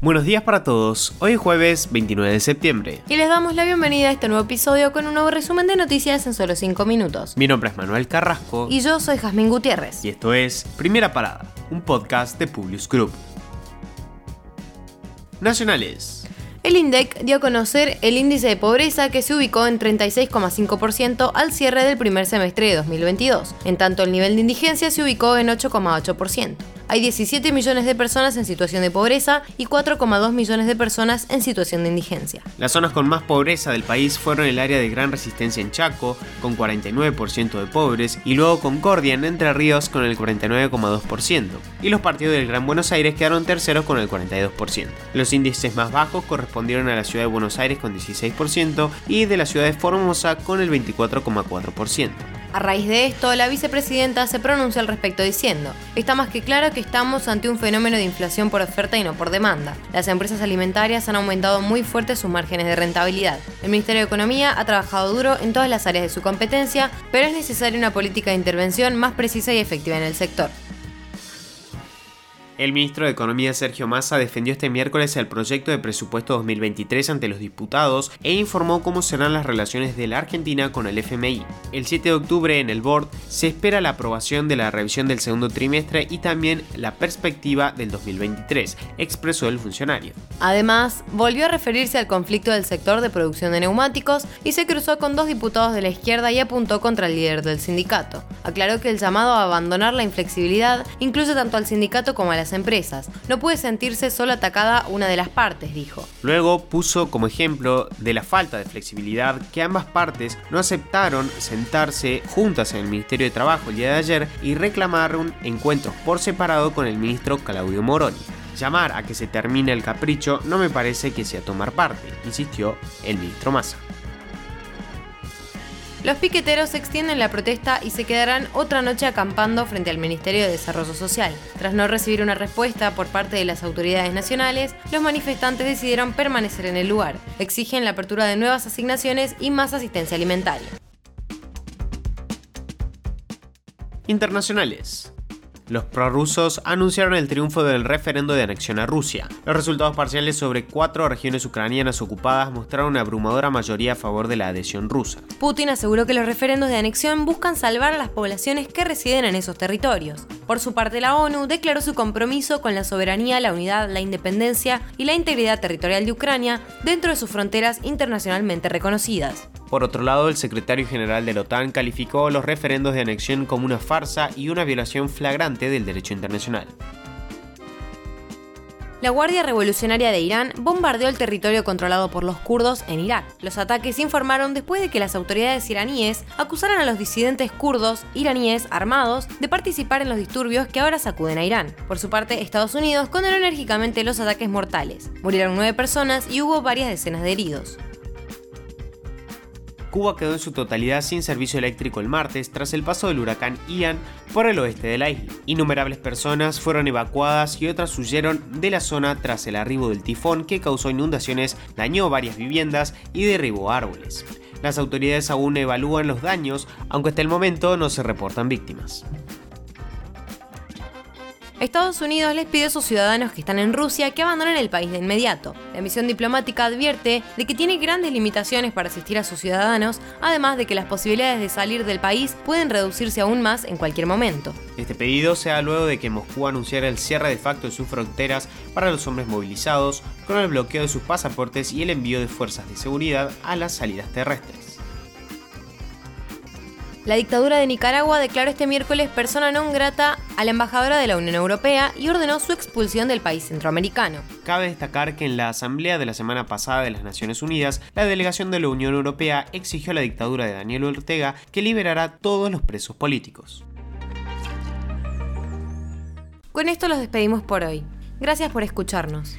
Buenos días para todos, hoy es jueves 29 de septiembre. Y les damos la bienvenida a este nuevo episodio con un nuevo resumen de noticias en solo 5 minutos. Mi nombre es Manuel Carrasco Y yo soy Jazmín Gutiérrez. y esto es Primera Parada, un podcast de Publius Group. Nacionales. El INDEC dio a conocer el índice de pobreza que se ubicó en 36,5% al cierre del primer semestre de 2022. En tanto, el nivel de indigencia se ubicó en 8,8%. Hay 17 millones de personas en situación de pobreza y 4,2 millones de personas en situación de indigencia. Las zonas con más pobreza del país fueron el área de gran resistencia en Chaco, con 49% de pobres, y luego Concordia en Entre Ríos con el 49,2%, y los partidos del Gran Buenos Aires quedaron terceros con el 42%. Los índices más bajos correspondieron a la ciudad de Buenos Aires con 16% y de la ciudad de Formosa con el 24,4%. A raíz de esto, la vicepresidenta se pronunció al respecto diciendo, está más que claro que estamos ante un fenómeno de inflación por oferta y no por demanda. Las empresas alimentarias han aumentado muy fuerte sus márgenes de rentabilidad. El Ministerio de Economía ha trabajado duro en todas las áreas de su competencia, pero es necesaria una política de intervención más precisa y efectiva en el sector. El ministro de Economía Sergio Massa defendió este miércoles el proyecto de presupuesto 2023 ante los diputados e informó cómo serán las relaciones de la Argentina con el FMI. El 7 de octubre en el board se espera la aprobación de la revisión del segundo trimestre y también la perspectiva del 2023, expresó el funcionario. Además, volvió a referirse al conflicto del sector de producción de neumáticos y se cruzó con dos diputados de la izquierda y apuntó contra el líder del sindicato. Aclaró que el llamado a abandonar la inflexibilidad incluye tanto al sindicato como a las empresas. No puede sentirse solo atacada una de las partes, dijo. Luego puso como ejemplo de la falta de flexibilidad que ambas partes no aceptaron sentarse juntas en el Ministerio de Trabajo el día de ayer y reclamaron encuentros por separado con el ministro Claudio Moroni. Llamar a que se termine el capricho no me parece que sea tomar parte, insistió el ministro Massa. Los piqueteros extienden la protesta y se quedarán otra noche acampando frente al Ministerio de Desarrollo Social. Tras no recibir una respuesta por parte de las autoridades nacionales, los manifestantes decidieron permanecer en el lugar. Exigen la apertura de nuevas asignaciones y más asistencia alimentaria. Internacionales. Los prorrusos anunciaron el triunfo del referendo de anexión a Rusia. Los resultados parciales sobre cuatro regiones ucranianas ocupadas mostraron una abrumadora mayoría a favor de la adhesión rusa. Putin aseguró que los referendos de anexión buscan salvar a las poblaciones que residen en esos territorios. Por su parte, la ONU declaró su compromiso con la soberanía, la unidad, la independencia y la integridad territorial de Ucrania dentro de sus fronteras internacionalmente reconocidas. Por otro lado, el secretario general de la OTAN calificó los referendos de anexión como una farsa y una violación flagrante del derecho internacional. La Guardia Revolucionaria de Irán bombardeó el territorio controlado por los kurdos en Irak. Los ataques se informaron después de que las autoridades iraníes acusaran a los disidentes kurdos iraníes armados de participar en los disturbios que ahora sacuden a Irán. Por su parte, Estados Unidos condenó enérgicamente los ataques mortales. Murieron nueve personas y hubo varias decenas de heridos. Cuba quedó en su totalidad sin servicio eléctrico el martes tras el paso del huracán Ian por el oeste de la isla. Innumerables personas fueron evacuadas y otras huyeron de la zona tras el arribo del tifón que causó inundaciones, dañó varias viviendas y derribó árboles. Las autoridades aún evalúan los daños, aunque hasta el momento no se reportan víctimas. Estados Unidos les pide a sus ciudadanos que están en Rusia que abandonen el país de inmediato. La misión diplomática advierte de que tiene grandes limitaciones para asistir a sus ciudadanos, además de que las posibilidades de salir del país pueden reducirse aún más en cualquier momento. Este pedido se da luego de que Moscú anunciara el cierre de facto de sus fronteras para los hombres movilizados, con el bloqueo de sus pasaportes y el envío de fuerzas de seguridad a las salidas terrestres. La dictadura de Nicaragua declaró este miércoles persona non grata a la embajadora de la Unión Europea y ordenó su expulsión del país centroamericano. Cabe destacar que en la asamblea de la semana pasada de las Naciones Unidas, la delegación de la Unión Europea exigió a la dictadura de Daniel Ortega que liberara a todos los presos políticos. Con esto los despedimos por hoy. Gracias por escucharnos.